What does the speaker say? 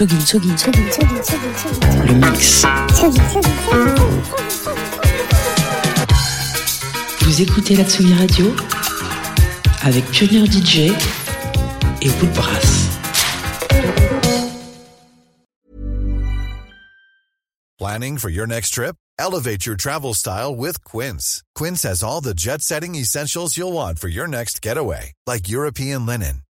Tsugi, Tsugi, Tsugi, le mix. Vous écoutez la Tsugi Radio avec Pionnier DJ et Woodbrass. Planning for your next trip? Elevate your travel style with Quince. Quince has all the jet setting essentials you'll want for your next getaway, like European linen